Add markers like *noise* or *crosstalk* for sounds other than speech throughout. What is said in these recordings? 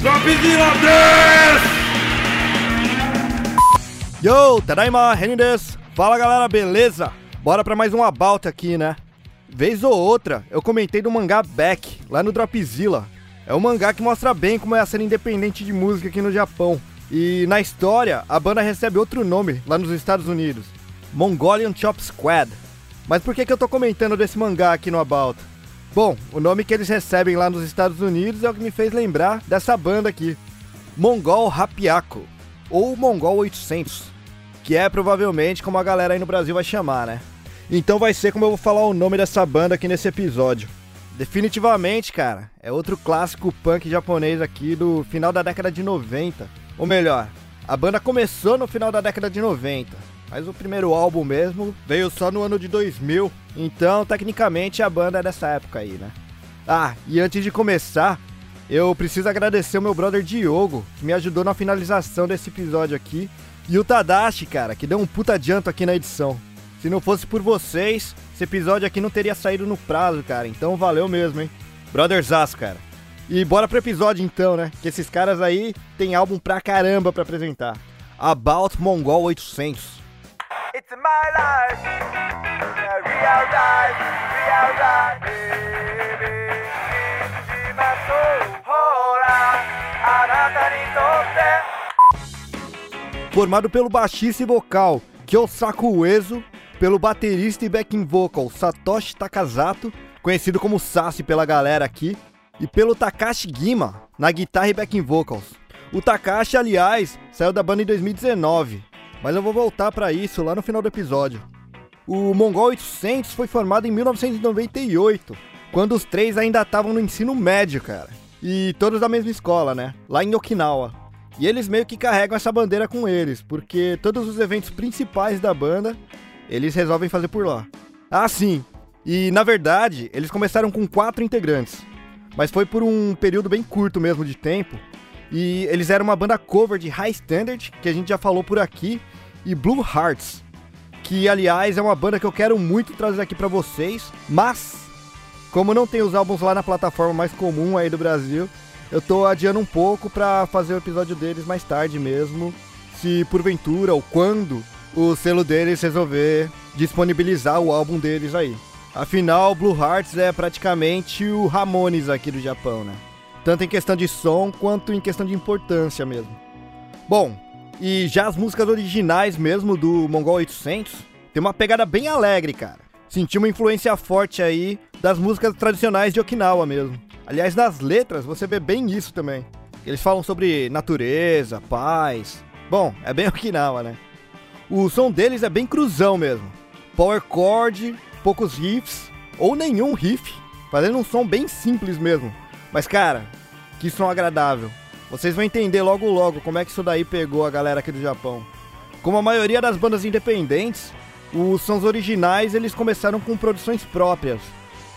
Dropzilla des! Yo, Tadaima, Renin desu. Fala galera, beleza? Bora pra mais um About aqui, né? Vez ou outra, eu comentei do mangá Back, lá no Dropzilla. É um mangá que mostra bem como é a cena independente de música aqui no Japão. E na história, a banda recebe outro nome lá nos Estados Unidos: Mongolian Chop Squad. Mas por que, que eu tô comentando desse mangá aqui no About? Bom, o nome que eles recebem lá nos Estados Unidos é o que me fez lembrar dessa banda aqui: Mongol Rapiaco, ou Mongol 800, que é provavelmente como a galera aí no Brasil vai chamar, né? Então vai ser como eu vou falar o nome dessa banda aqui nesse episódio. Definitivamente, cara, é outro clássico punk japonês aqui do final da década de 90. Ou melhor, a banda começou no final da década de 90, mas o primeiro álbum mesmo veio só no ano de 2000. Então, tecnicamente, a banda é dessa época aí, né? Ah, e antes de começar, eu preciso agradecer o meu brother Diogo, que me ajudou na finalização desse episódio aqui, e o Tadashi, cara, que deu um puta adianto aqui na edição. Se não fosse por vocês, esse episódio aqui não teria saído no prazo, cara. Então valeu mesmo, hein? Brothers cara. E bora pro episódio então, né? Que esses caras aí tem álbum pra caramba pra apresentar. About Mongol 800. It's my life, Formado pelo baixista e vocal Kyosaku Uezo, pelo baterista e backing vocal Satoshi Takazato, conhecido como Sassi pela galera aqui, e pelo Takashi Gima na guitarra e backing vocals. O Takashi, aliás, saiu da banda em 2019, mas eu vou voltar para isso lá no final do episódio. O Mongol 800 foi formado em 1998, quando os três ainda estavam no ensino médio, cara. E todos da mesma escola, né? Lá em Okinawa. E eles meio que carregam essa bandeira com eles, porque todos os eventos principais da banda eles resolvem fazer por lá. Ah, sim. E na verdade, eles começaram com quatro integrantes, mas foi por um período bem curto mesmo de tempo. E eles eram uma banda cover de High Standard, que a gente já falou por aqui, e Blue Hearts, que aliás é uma banda que eu quero muito trazer aqui para vocês, mas como não tem os álbuns lá na plataforma mais comum aí do Brasil, eu tô adiando um pouco para fazer o episódio deles mais tarde mesmo, se porventura ou quando o selo deles resolver disponibilizar o álbum deles aí. Afinal, Blue Hearts é praticamente o Ramones aqui do Japão, né? Tanto em questão de som quanto em questão de importância mesmo. Bom, e já as músicas originais mesmo do Mongol 800 tem uma pegada bem alegre, cara. Senti uma influência forte aí das músicas tradicionais de Okinawa mesmo. Aliás, nas letras você vê bem isso também. Eles falam sobre natureza, paz. Bom, é bem *laughs* Okinawa, né? O som deles é bem cruzão mesmo. Power chord, poucos riffs, ou nenhum riff, fazendo um som bem simples mesmo. Mas cara, que som agradável. Vocês vão entender logo logo como é que isso daí pegou a galera aqui do Japão. Como a maioria das bandas independentes, os sons originais eles começaram com produções próprias,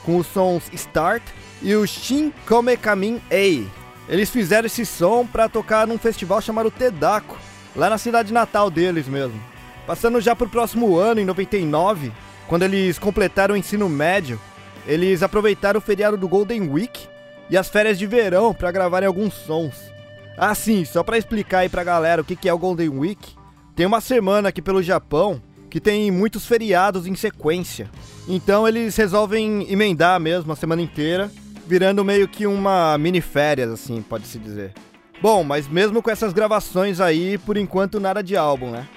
com os sons Start e o Shin Komekamin Ei. Eles fizeram esse som para tocar num festival chamado Tedako, lá na cidade natal deles mesmo. Passando já para o próximo ano, em 99, quando eles completaram o ensino médio, eles aproveitaram o feriado do Golden Week e as férias de verão para gravarem alguns sons. Ah, sim, só para explicar aí pra galera o que é o Golden Week, tem uma semana aqui pelo Japão que tem muitos feriados em sequência. Então eles resolvem emendar mesmo a semana inteira, virando meio que uma mini férias, assim, pode-se dizer. Bom, mas mesmo com essas gravações aí, por enquanto nada de álbum, né?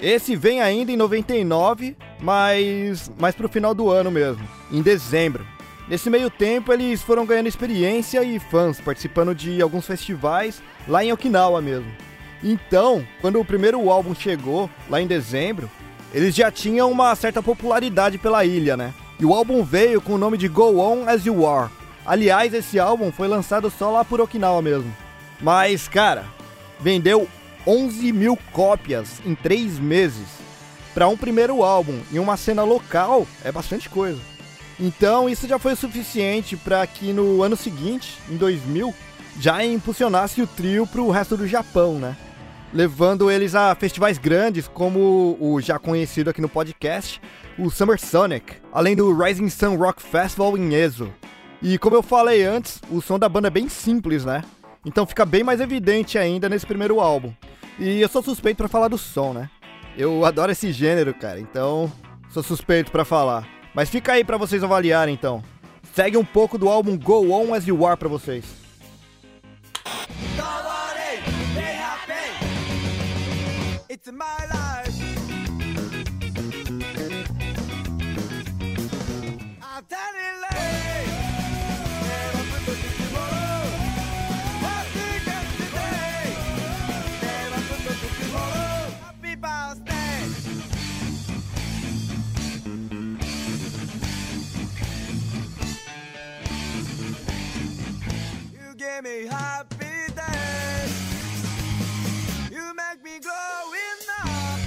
Esse vem ainda em 99, mas mais pro final do ano mesmo, em dezembro. Nesse meio tempo, eles foram ganhando experiência e fãs, participando de alguns festivais lá em Okinawa mesmo. Então, quando o primeiro álbum chegou, lá em dezembro, eles já tinham uma certa popularidade pela ilha, né? E o álbum veio com o nome de Go On As You Are. Aliás, esse álbum foi lançado só lá por Okinawa mesmo. Mas, cara, vendeu 11 mil cópias em 3 meses. Para um primeiro álbum em uma cena local é bastante coisa. Então isso já foi o suficiente para que no ano seguinte, em 2000, já impulsionasse o trio para o resto do Japão, né? Levando eles a festivais grandes como o já conhecido aqui no podcast, o Summer Sonic, além do Rising Sun Rock Festival em Ezo. E como eu falei antes, o som da banda é bem simples, né? Então fica bem mais evidente ainda nesse primeiro álbum. E eu sou suspeito para falar do som, né? Eu adoro esse gênero, cara, então sou suspeito para falar. Mas fica aí para vocês avaliarem então. Segue um pouco do álbum Go On As You Are para vocês. Me happy days. You make me growing up.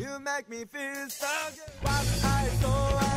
You make me feel so good. Was I so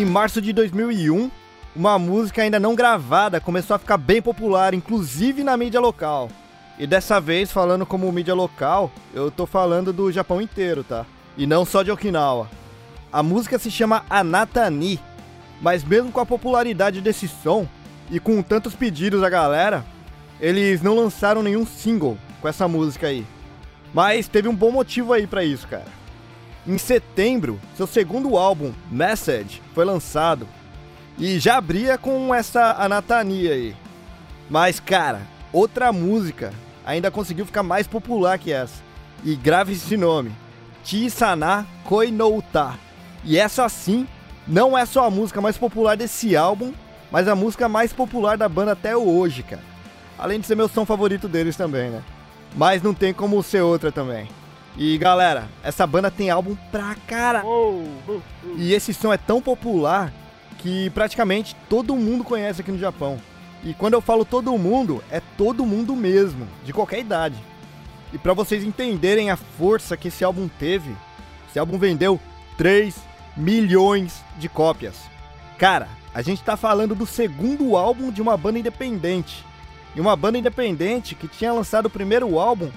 Em março de 2001, uma música ainda não gravada começou a ficar bem popular, inclusive na mídia local. E dessa vez, falando como mídia local, eu tô falando do Japão inteiro, tá? E não só de Okinawa. A música se chama Anatani, mas mesmo com a popularidade desse som e com tantos pedidos da galera, eles não lançaram nenhum single com essa música aí. Mas teve um bom motivo aí pra isso, cara. Em setembro, seu segundo álbum, Message, foi lançado e já abria com essa Anatani aí. Mas, cara, outra música ainda conseguiu ficar mais popular que essa. E grave esse nome: Chisana Koi no Uta. E essa sim não é só a música mais popular desse álbum, mas a música mais popular da banda até hoje, cara. Além de ser meu som favorito deles também, né? Mas não tem como ser outra também. E galera, essa banda tem álbum pra cara. E esse som é tão popular que praticamente todo mundo conhece aqui no Japão. E quando eu falo todo mundo, é todo mundo mesmo, de qualquer idade. E para vocês entenderem a força que esse álbum teve, esse álbum vendeu 3 milhões de cópias. Cara, a gente tá falando do segundo álbum de uma banda independente. E uma banda independente que tinha lançado o primeiro álbum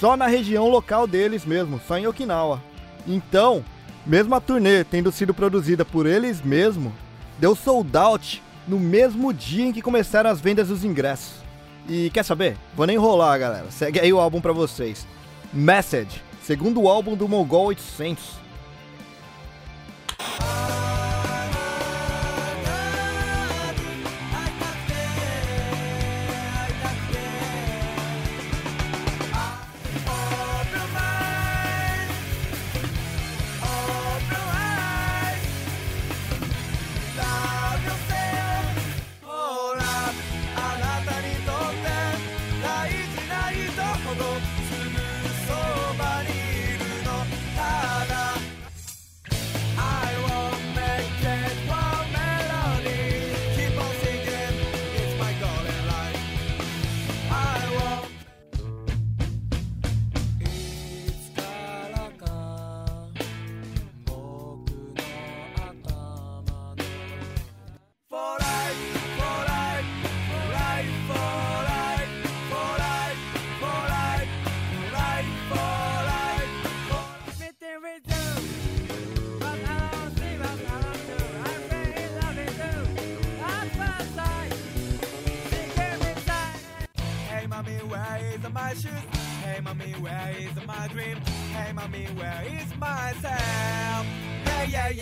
só na região local deles mesmo, só em Okinawa. Então, mesmo a turnê tendo sido produzida por eles mesmos, deu sold out no mesmo dia em que começaram as vendas dos ingressos. E quer saber? Vou nem enrolar, galera. Segue aí o álbum pra vocês. Message, segundo álbum do Mongol 800.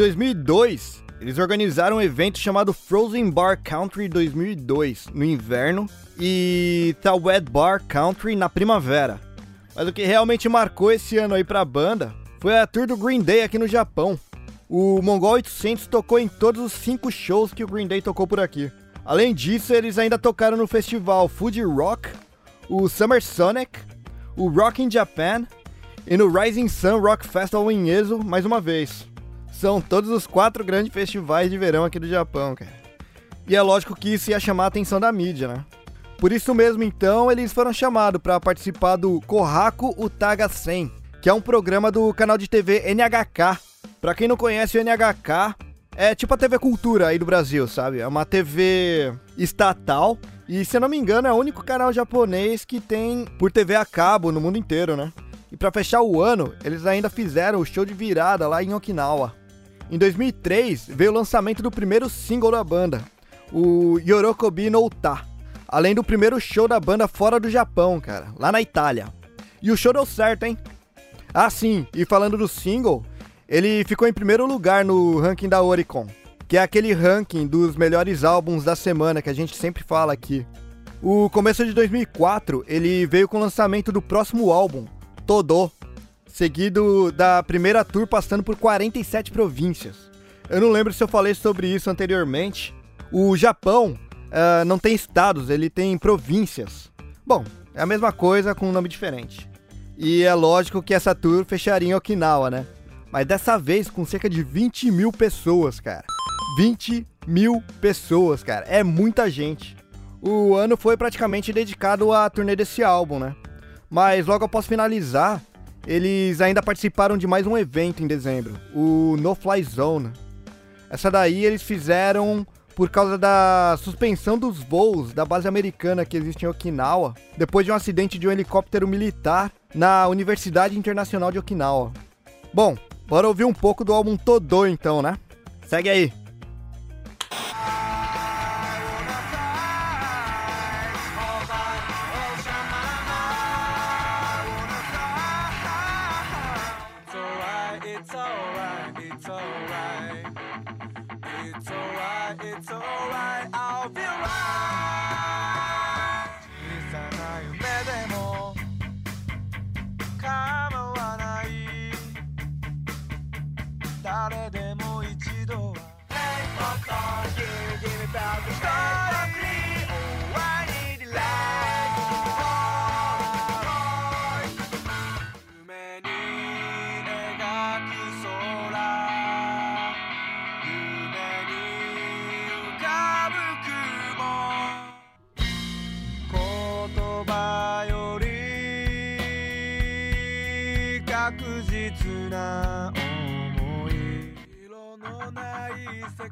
2002, eles organizaram um evento chamado Frozen Bar Country 2002 no inverno e Tawed Bar Country na primavera. Mas o que realmente marcou esse ano aí pra banda foi a tour do Green Day aqui no Japão. O Mongol 800 tocou em todos os cinco shows que o Green Day tocou por aqui. Além disso, eles ainda tocaram no festival Fuji Rock, o Summer Sonic, o Rock in Japan e no Rising Sun Rock Festival em Ezo mais uma vez. São todos os quatro grandes festivais de verão aqui do Japão, cara. E é lógico que isso ia chamar a atenção da mídia, né? Por isso mesmo, então, eles foram chamados para participar do Kohaku Utaga 100, que é um programa do canal de TV NHK. Pra quem não conhece o NHK, é tipo a TV Cultura aí do Brasil, sabe? É uma TV estatal e, se eu não me engano, é o único canal japonês que tem por TV a cabo no mundo inteiro, né? E pra fechar o ano, eles ainda fizeram o show de virada lá em Okinawa. Em 2003, veio o lançamento do primeiro single da banda, o Yorokobi no Uta, além do primeiro show da banda fora do Japão, cara, lá na Itália. E o show deu certo, hein? Ah, sim, e falando do single, ele ficou em primeiro lugar no ranking da Oricon, que é aquele ranking dos melhores álbuns da semana que a gente sempre fala aqui. O começo de 2004, ele veio com o lançamento do próximo álbum, Todo, seguido da primeira tour passando por 47 províncias. Eu não lembro se eu falei sobre isso anteriormente. O Japão ah, não tem estados, ele tem províncias. Bom, é a mesma coisa com um nome diferente. E é lógico que essa tour fecharia em Okinawa, né? Mas dessa vez com cerca de 20 mil pessoas, cara. 20 mil pessoas, cara. É muita gente. O ano foi praticamente dedicado à turnê desse álbum, né? Mas logo após finalizar, eles ainda participaram de mais um evento em dezembro, o No Fly Zone. Essa daí eles fizeram por causa da suspensão dos voos da base americana que existe em Okinawa, depois de um acidente de um helicóptero militar na Universidade Internacional de Okinawa. Bom, bora ouvir um pouco do álbum Todo então, né? Segue aí.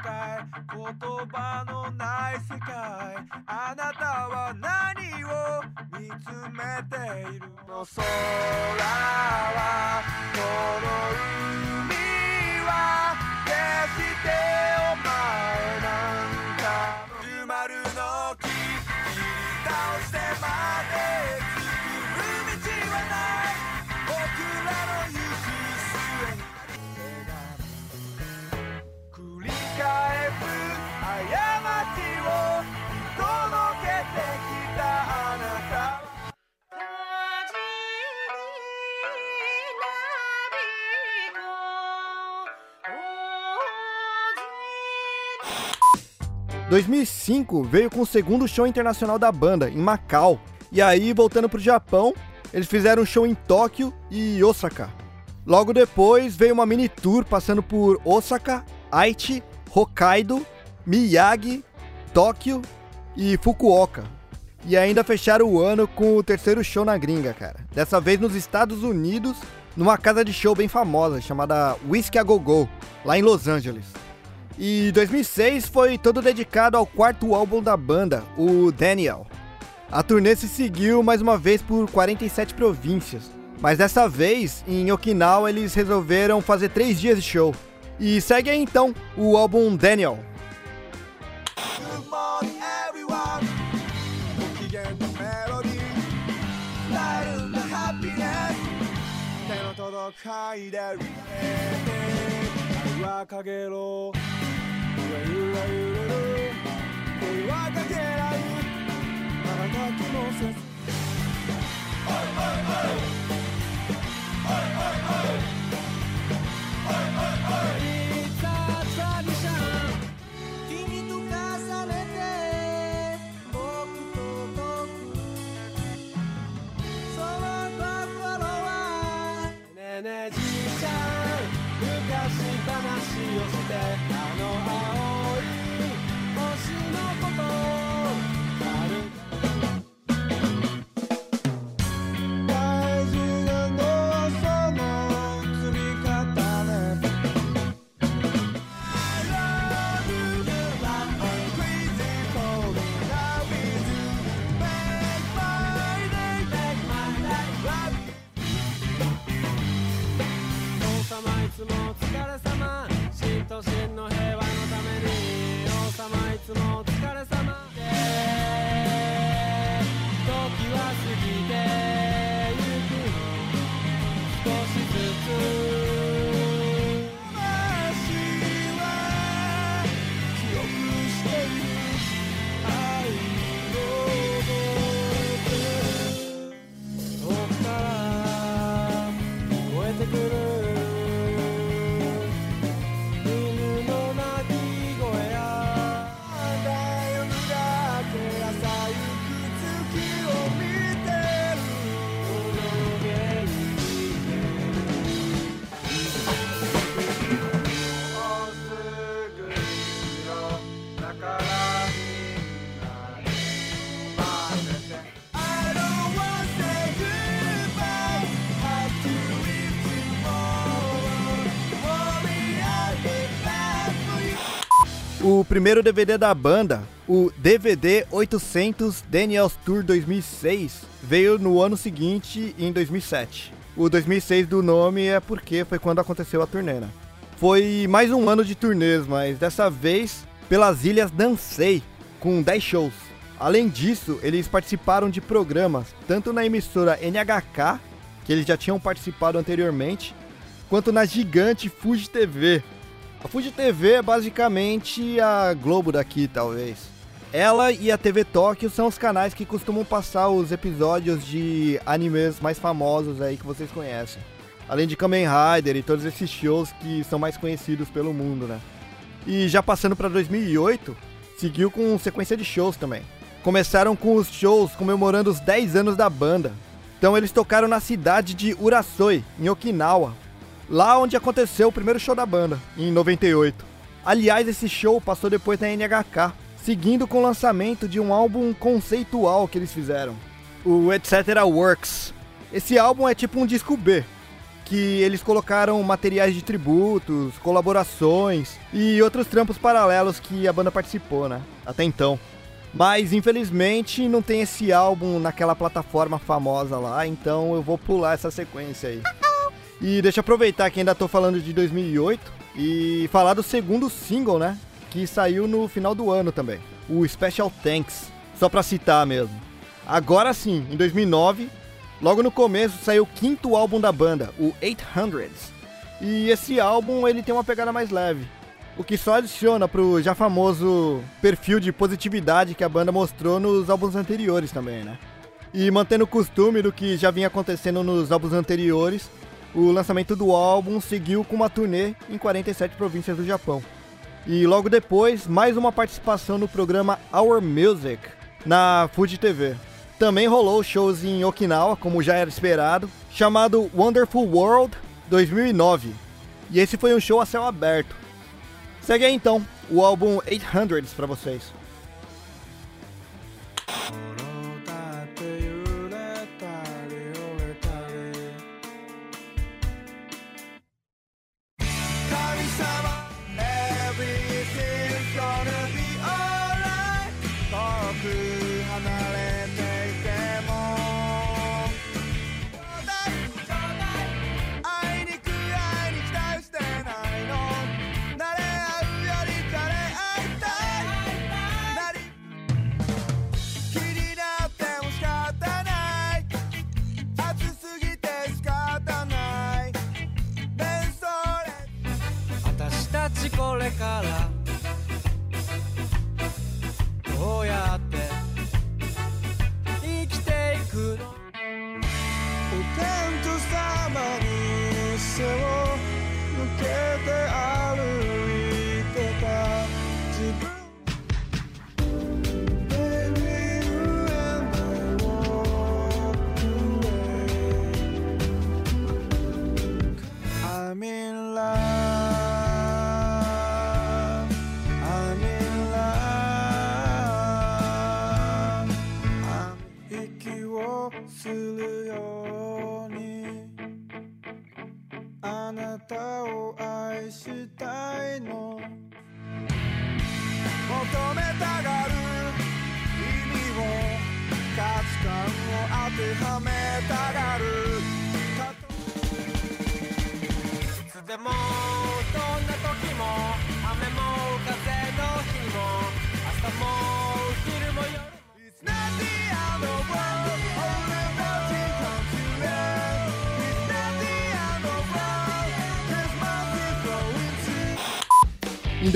界言葉のない世界あなたは何を見つめている？の空はこの海は決してお前なんか。の丸の木切り倒してまで2005 veio com o segundo show internacional da banda, em Macau. E aí, voltando pro Japão, eles fizeram um show em Tóquio e Osaka. Logo depois veio uma mini tour passando por Osaka, Aichi, Hokkaido, Miyagi, Tóquio e Fukuoka. E ainda fecharam o ano com o terceiro show na gringa, cara. Dessa vez nos Estados Unidos, numa casa de show bem famosa chamada Whiskey A Go Go, lá em Los Angeles. E 2006 foi todo dedicado ao quarto álbum da banda, o Daniel. A turnê se seguiu mais uma vez por 47 províncias, mas dessa vez em Okinawa eles resolveram fazer três dias de show. E segue aí então o álbum Daniel. かけろ。ゆらゆら揺れる声はかけないまだきもせず。はいはいはいはいはいはいはいいい primeiro DVD da banda, o DVD 800 Daniels Tour 2006, veio no ano seguinte, em 2007. O 2006 do nome é porque foi quando aconteceu a turnê, né? Foi mais um ano de turnês, mas dessa vez pelas ilhas Dansei, com 10 shows. Além disso, eles participaram de programas, tanto na emissora NHK, que eles já tinham participado anteriormente, quanto na gigante Fuji TV, a Fuji TV é basicamente a Globo daqui, talvez. Ela e a TV Tóquio são os canais que costumam passar os episódios de animes mais famosos aí que vocês conhecem. Além de Kamen Rider e todos esses shows que são mais conhecidos pelo mundo, né? E já passando para 2008, seguiu com sequência de shows também. Começaram com os shows comemorando os 10 anos da banda. Então eles tocaram na cidade de Urasoi, em Okinawa, lá onde aconteceu o primeiro show da banda, em 98. Aliás, esse show passou depois na NHK, seguindo com o lançamento de um álbum conceitual que eles fizeram, o Etc. Works. Esse álbum é tipo um disco B, que eles colocaram materiais de tributos, colaborações e outros trampos paralelos que a banda participou, né? Até então. Mas infelizmente não tem esse álbum naquela plataforma famosa lá, então eu vou pular essa sequência aí. E deixa eu aproveitar que ainda tô falando de 2008 e falar do segundo single, né? Que saiu no final do ano também, o Special Thanks, só pra citar mesmo. Agora sim, em 2009, logo no começo saiu o quinto álbum da banda, o 800. E esse álbum ele tem uma pegada mais leve, o que só adiciona pro já famoso perfil de positividade que a banda mostrou nos álbuns anteriores também, né? E mantendo o costume do que já vinha acontecendo nos álbuns anteriores, o lançamento do álbum seguiu com uma turnê em 47 províncias do Japão. E logo depois, mais uma participação no programa Our Music na Fuji TV. Também rolou shows em Okinawa, como já era esperado, chamado Wonderful World 2009. E esse foi um show a céu aberto. Segue aí então o álbum 800 para vocês. 様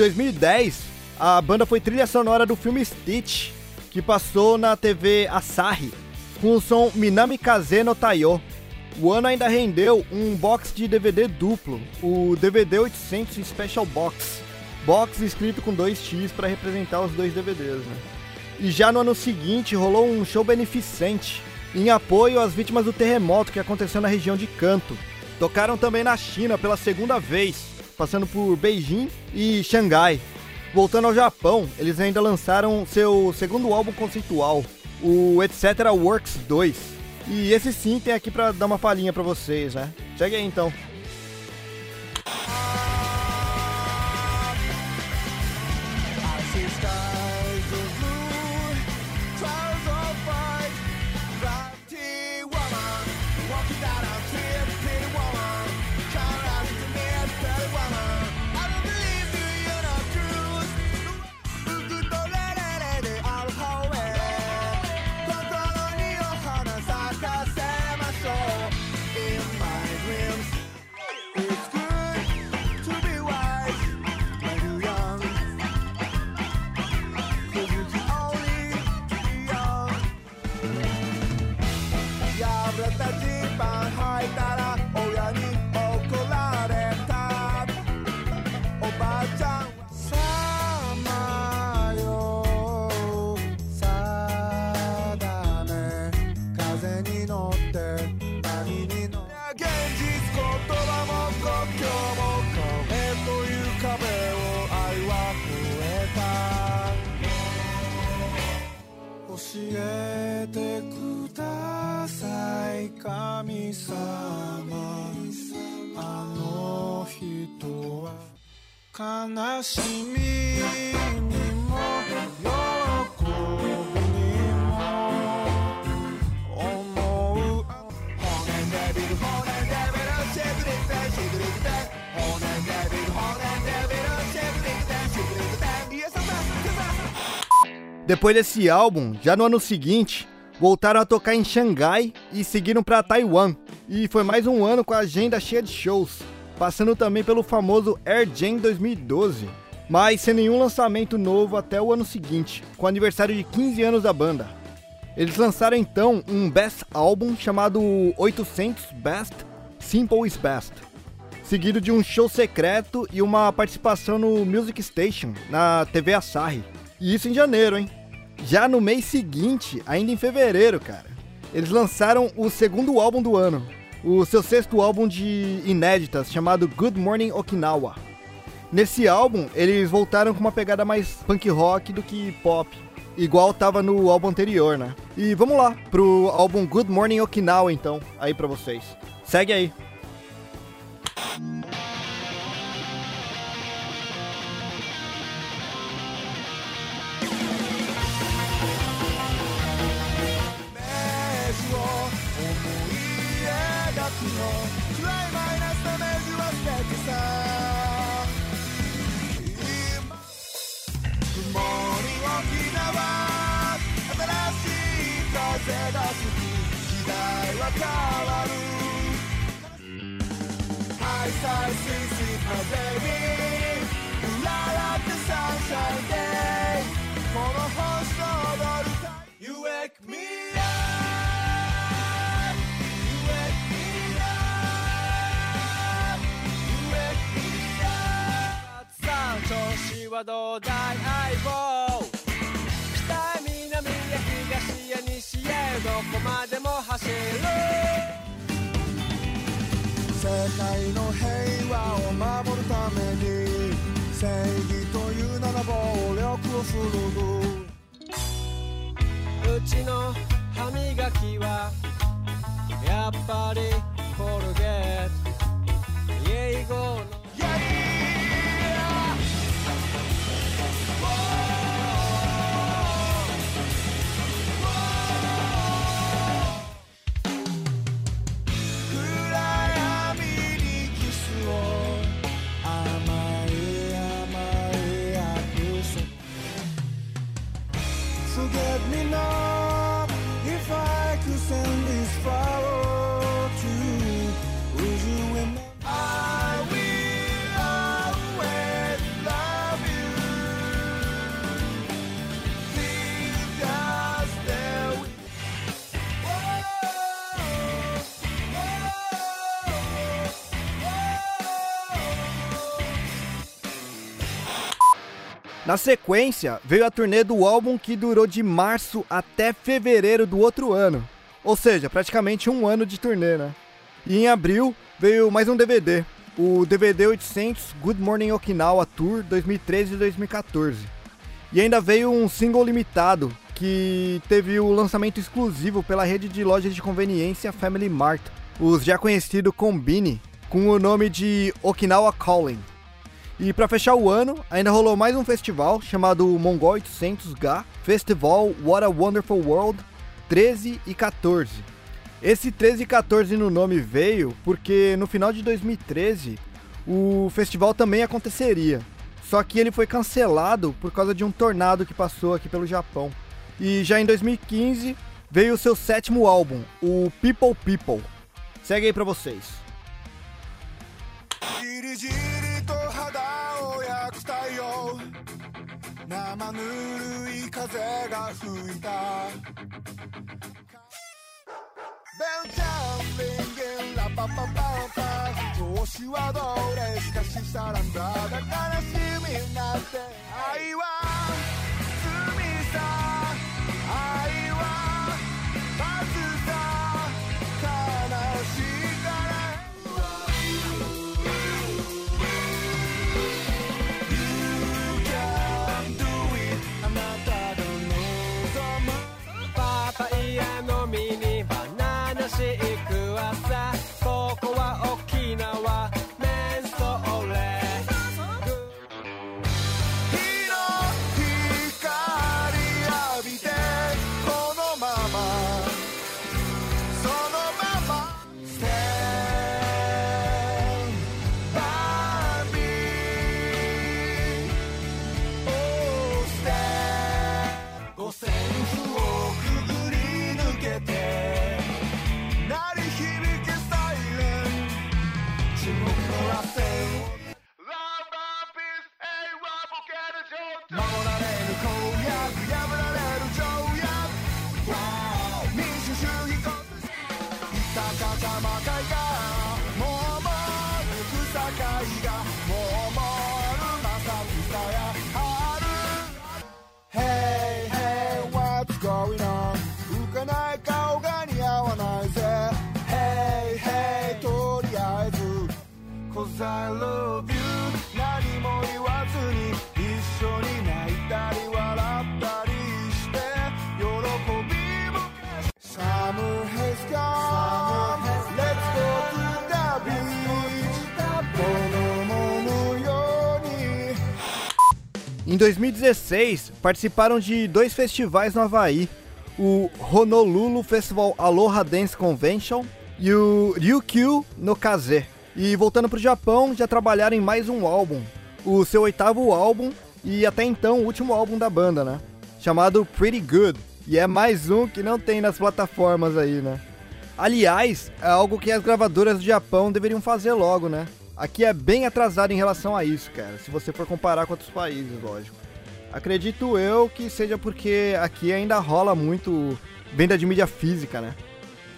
2010, a banda foi trilha sonora do filme Stitch, que passou na TV Asahi, com o som Minami Kaze no Taiyo. O ano ainda rendeu um box de DVD duplo, o DVD 800 Special Box. Box escrito com 2x para representar os dois DVDs, né? E já no ano seguinte rolou um show beneficente em apoio às vítimas do terremoto que aconteceu na região de Kanto. Tocaram também na China pela segunda vez, passando por Beijing e Xangai. Voltando ao Japão, eles ainda lançaram seu segundo álbum conceitual, o Etc. Works 2. E esse sim tem aqui pra dar uma palhinha pra vocês, né? Segue aí então. Depois desse álbum, já no ano seguinte, voltaram a tocar em Xangai e seguiram para Taiwan. E foi mais um ano com a agenda cheia de shows, passando também pelo famoso Air Jam 2012, mas sem nenhum lançamento novo até o ano seguinte, com o aniversário de 15 anos da banda. Eles lançaram então um Best Album chamado 800 Best Simple is Best. seguido de um show secreto e uma participação no Music Station, na TV Asahi. E isso em janeiro, hein? Já no mês seguinte, ainda em fevereiro, cara, eles lançaram o segundo álbum do ano, o seu sexto álbum de inéditas, chamado Good Morning Okinawa. Nesse álbum, eles voltaram com uma pegada mais punk rock do que pop, igual tava no álbum anterior, né? E vamos lá pro álbum Good Morning Okinawa então, aí pra vocês. Segue aí. ううちの歯磨きはやっぱり Na sequência, veio a turnê do álbum que durou de março até fevereiro do outro ano. Ou seja, praticamente um ano de turnê, né? E em abril veio mais um DVD, o DVD 800 Good Morning Okinawa Tour 2013-2014. E ainda veio um single limitado, que teve o lançamento exclusivo pela rede de lojas de conveniência Family Mart, os já conhecido Combine, com o nome de Okinawa Calling. E para fechar o ano, ainda rolou mais um festival chamado Mongol 800G Festival What a Wonderful World 13 e 14. Esse 13 e 14 no nome veio porque no final de 2013 o festival também aconteceria. Só que ele foi cancelado por causa de um tornado que passou aqui pelo Japão. E já em 2015 veio o seu sétimo álbum, o People People. Segue aí pra vocês. じりじりと肌を焼く太陽生ぬるい風が吹いた。ベンチャンリンギンラパパパパ調子はどれしかしさらんだだからしみになって。愛は 2016, participaram de dois festivais no Havaí, o Honolulu Festival Aloha Dance Convention e o Ryukyu no Kaze. E voltando pro Japão, já trabalharam em mais um álbum, o seu oitavo álbum e até então o último álbum da banda, né? Chamado Pretty Good. E é mais um que não tem nas plataformas aí, né? Aliás, é algo que as gravadoras do Japão deveriam fazer logo, né? Aqui é bem atrasado em relação a isso, cara, se você for comparar com outros países, lógico. Acredito eu que seja porque aqui ainda rola muito venda de mídia física, né?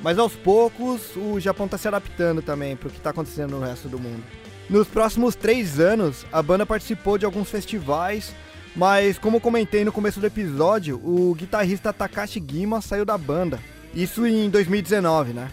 Mas aos poucos o Japão tá se adaptando também pro que tá acontecendo no resto do mundo. Nos próximos três anos, a banda participou de alguns festivais, mas como comentei no começo do episódio, o guitarrista Takashi Gima saiu da banda. Isso em 2019, né?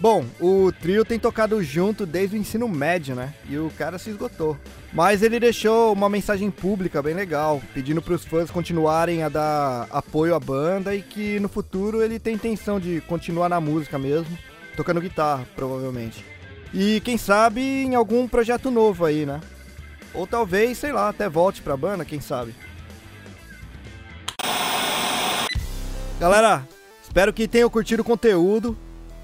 Bom, o trio tem tocado junto desde o ensino médio, né? E o cara se esgotou. Mas ele deixou uma mensagem pública bem legal, pedindo para os fãs continuarem a dar apoio à banda e que no futuro ele tem intenção de continuar na música mesmo, tocando guitarra, provavelmente. E quem sabe em algum projeto novo aí, né? Ou talvez, sei lá, até volte pra banda, quem sabe. Galera, espero que tenham curtido o conteúdo.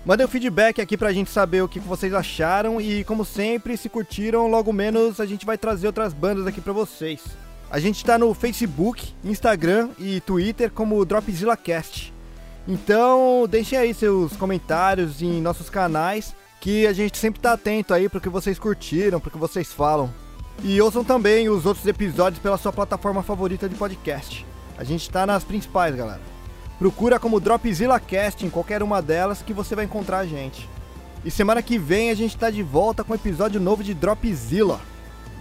Mandem um feedback aqui pra gente saber o que vocês acharam e, como sempre, se curtiram, logo menos a gente vai trazer outras bandas aqui pra vocês. A gente tá no Facebook, Instagram e Twitter como Dropzilla Cast. Então, deixem aí seus comentários em nossos canais, que a gente sempre tá atento aí pro que vocês curtiram, pro que vocês falam. E ouçam também os outros episódios pela sua plataforma favorita de podcast. A gente tá nas principais, galera. Procura como Dropzilla Cast em qualquer uma delas que você vai encontrar a gente. E semana que vem a gente tá de volta com um episódio novo de Dropzilla.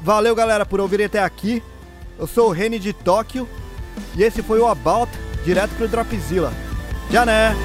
Valeu, galera, por ouvir até aqui. Eu sou o Reni de Tóquio e esse foi o About direto pro Dropzilla. Já né?